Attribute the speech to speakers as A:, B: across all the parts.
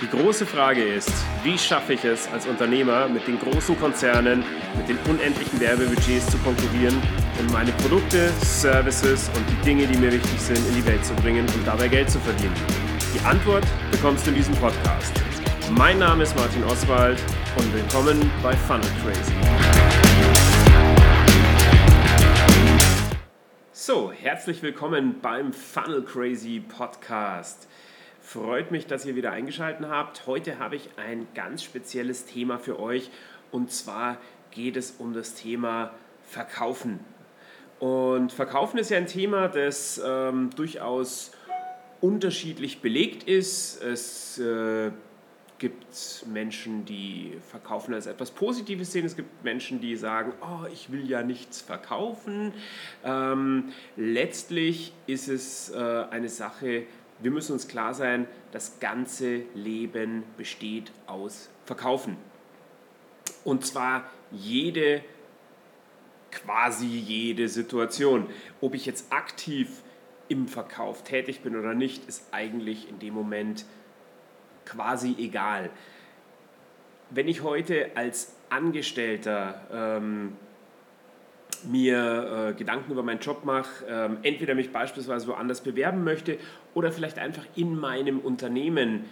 A: Die große Frage ist, wie schaffe ich es als Unternehmer mit den großen Konzernen, mit den unendlichen Werbebudgets zu konkurrieren und meine Produkte, Services und die Dinge, die mir wichtig sind, in die Welt zu bringen und dabei Geld zu verdienen? Die Antwort bekommst du in diesem Podcast. Mein Name ist Martin Oswald und willkommen bei Funnel Crazy. So, herzlich willkommen beim Funnel Crazy Podcast. Freut mich, dass ihr wieder eingeschaltet habt. Heute habe ich ein ganz spezielles Thema für euch und zwar geht es um das Thema Verkaufen. Und Verkaufen ist ja ein Thema, das ähm, durchaus unterschiedlich belegt ist. Es äh, gibt Menschen, die Verkaufen als etwas Positives sehen. Es gibt Menschen, die sagen, oh, ich will ja nichts verkaufen. Ähm, letztlich ist es äh, eine Sache, wir müssen uns klar sein, das ganze Leben besteht aus Verkaufen. Und zwar jede, quasi jede Situation. Ob ich jetzt aktiv im Verkauf tätig bin oder nicht, ist eigentlich in dem Moment quasi egal. Wenn ich heute als Angestellter ähm, mir äh, Gedanken über meinen Job mache, ähm, entweder mich beispielsweise woanders bewerben möchte oder vielleicht einfach in meinem Unternehmen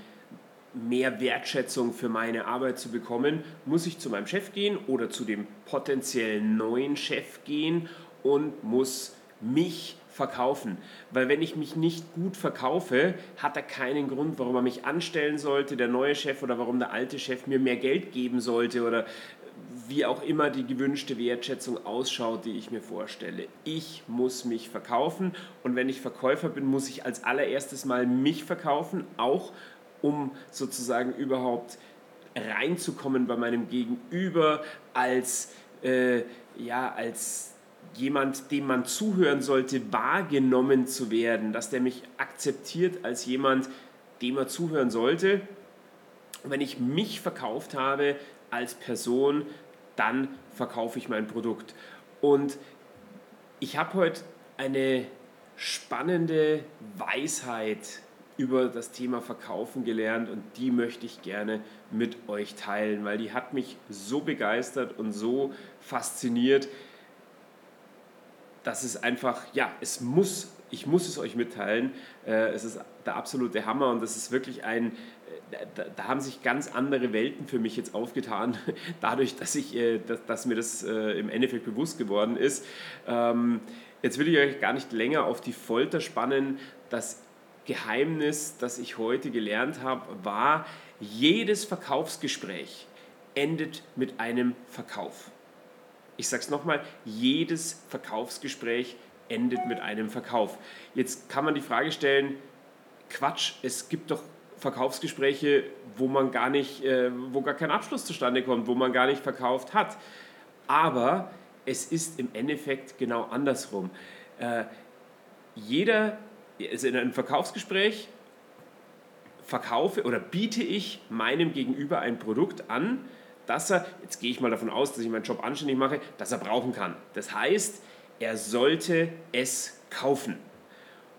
A: mehr Wertschätzung für meine Arbeit zu bekommen, muss ich zu meinem Chef gehen oder zu dem potenziellen neuen Chef gehen und muss mich verkaufen. Weil wenn ich mich nicht gut verkaufe, hat er keinen Grund, warum er mich anstellen sollte, der neue Chef oder warum der alte Chef mir mehr Geld geben sollte oder wie auch immer die gewünschte Wertschätzung ausschaut, die ich mir vorstelle. Ich muss mich verkaufen und wenn ich Verkäufer bin, muss ich als allererstes mal mich verkaufen, auch um sozusagen überhaupt reinzukommen bei meinem Gegenüber als, äh, ja, als jemand, dem man zuhören sollte, wahrgenommen zu werden, dass der mich akzeptiert als jemand, dem er zuhören sollte. wenn ich mich verkauft habe als Person, dann verkaufe ich mein Produkt. Und ich habe heute eine spannende Weisheit über das Thema Verkaufen gelernt und die möchte ich gerne mit euch teilen, weil die hat mich so begeistert und so fasziniert, dass es einfach, ja, es muss, ich muss es euch mitteilen, äh, es ist der absolute Hammer und das ist wirklich ein, da, da, haben sich ganz andere Welten für mich jetzt aufgetan, dadurch, dass, ich, äh, dass, dass mir das äh, im Endeffekt bewusst geworden ist. Ähm, jetzt will ich euch gar nicht länger auf die Folter spannen. Das Geheimnis, das ich heute gelernt habe, war, jedes Verkaufsgespräch endet mit einem Verkauf. Ich sage es nochmal, jedes Verkaufsgespräch endet mit einem Verkauf. Jetzt kann man die Frage stellen, Quatsch, es gibt doch Verkaufsgespräche, wo man gar nicht, äh, wo gar kein Abschluss zustande kommt, wo man gar nicht verkauft hat. Aber es ist im Endeffekt genau andersrum. Äh, jeder, also in einem Verkaufsgespräch verkaufe oder biete ich meinem Gegenüber ein Produkt an, das er, jetzt gehe ich mal davon aus, dass ich meinen Job anständig mache, dass er brauchen kann. Das heißt, er sollte es kaufen.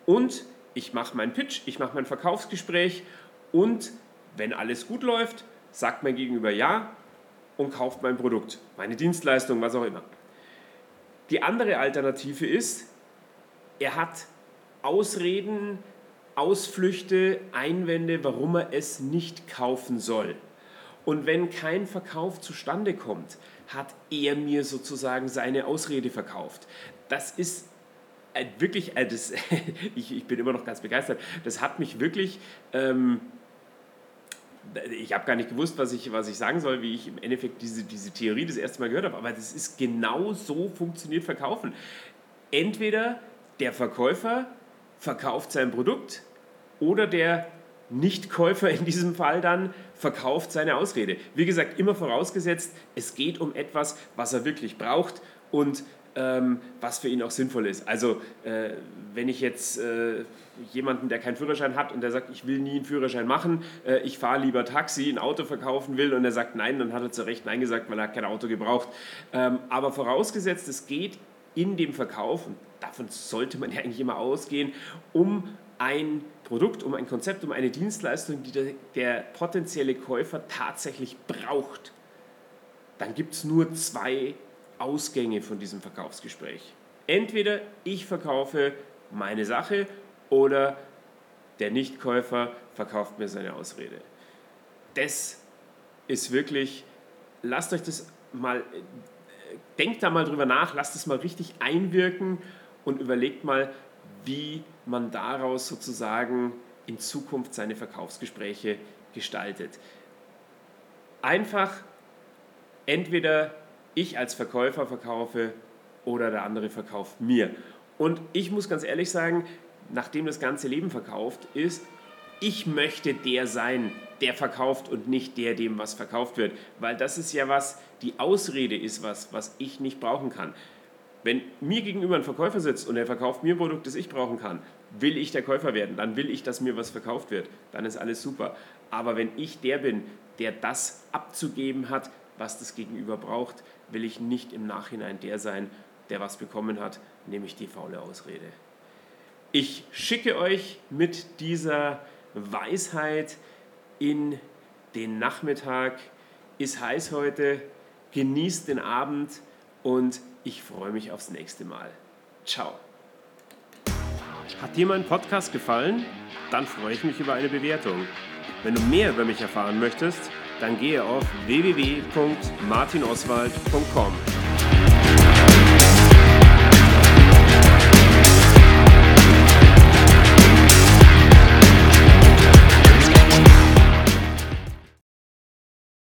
A: Und ich mache meinen Pitch, ich mache mein Verkaufsgespräch und wenn alles gut läuft, sagt mein Gegenüber ja und kauft mein Produkt, meine Dienstleistung, was auch immer. Die andere Alternative ist, er hat Ausreden, Ausflüchte, Einwände, warum er es nicht kaufen soll. Und wenn kein Verkauf zustande kommt, hat er mir sozusagen seine Ausrede verkauft. Das ist wirklich, äh, das, ich, ich bin immer noch ganz begeistert, das hat mich wirklich... Ähm, ich habe gar nicht gewusst, was ich, was ich sagen soll, wie ich im Endeffekt diese, diese Theorie das erste Mal gehört habe, aber das ist genau so funktioniert Verkaufen. Entweder der Verkäufer verkauft sein Produkt oder der Nichtkäufer in diesem Fall dann verkauft seine Ausrede. Wie gesagt, immer vorausgesetzt, es geht um etwas, was er wirklich braucht und ähm, was für ihn auch sinnvoll ist. Also äh, wenn ich jetzt äh, jemanden, der keinen Führerschein hat und der sagt, ich will nie einen Führerschein machen, äh, ich fahre lieber Taxi, ein Auto verkaufen will und er sagt nein, dann hat er zu Recht nein gesagt, weil er kein Auto gebraucht. Ähm, aber vorausgesetzt, es geht in dem Verkauf, und davon sollte man ja eigentlich immer ausgehen, um ein Produkt, um ein Konzept, um eine Dienstleistung, die der, der potenzielle Käufer tatsächlich braucht, dann gibt es nur zwei Ausgänge von diesem Verkaufsgespräch. Entweder ich verkaufe meine Sache oder der Nichtkäufer verkauft mir seine Ausrede. Das ist wirklich, lasst euch das mal, denkt da mal drüber nach, lasst es mal richtig einwirken und überlegt mal, wie man daraus sozusagen in Zukunft seine Verkaufsgespräche gestaltet. Einfach entweder ich als Verkäufer verkaufe oder der andere verkauft mir. Und ich muss ganz ehrlich sagen, nachdem das ganze Leben verkauft ist, ich möchte der sein, der verkauft und nicht der, dem was verkauft wird. Weil das ist ja was, die Ausrede ist was, was ich nicht brauchen kann. Wenn mir gegenüber ein Verkäufer sitzt und er verkauft mir ein Produkt, das ich brauchen kann, will ich der Käufer werden, dann will ich, dass mir was verkauft wird. Dann ist alles super. Aber wenn ich der bin, der das abzugeben hat, was das Gegenüber braucht, will ich nicht im Nachhinein der sein, der was bekommen hat, nämlich die faule Ausrede. Ich schicke euch mit dieser Weisheit in den Nachmittag. Ist heiß heute, genießt den Abend und ich freue mich aufs nächste Mal. Ciao. Hat dir mein Podcast gefallen? Dann freue ich mich über eine Bewertung. Wenn du mehr über mich erfahren möchtest, dann gehe auf www.martinoswald.com.